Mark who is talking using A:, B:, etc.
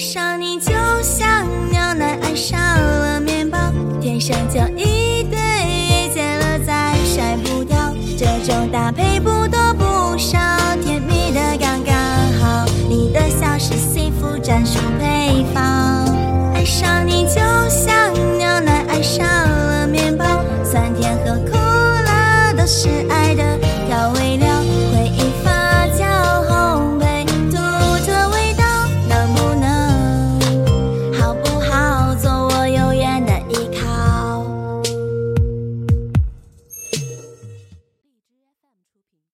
A: 爱上你就像牛奶爱上了面包天生就一对遇见了再甩不掉这种搭配不多不少甜蜜的刚刚好你的笑是幸福专属配方爱上你就像牛奶爱上了面包酸甜和苦辣都是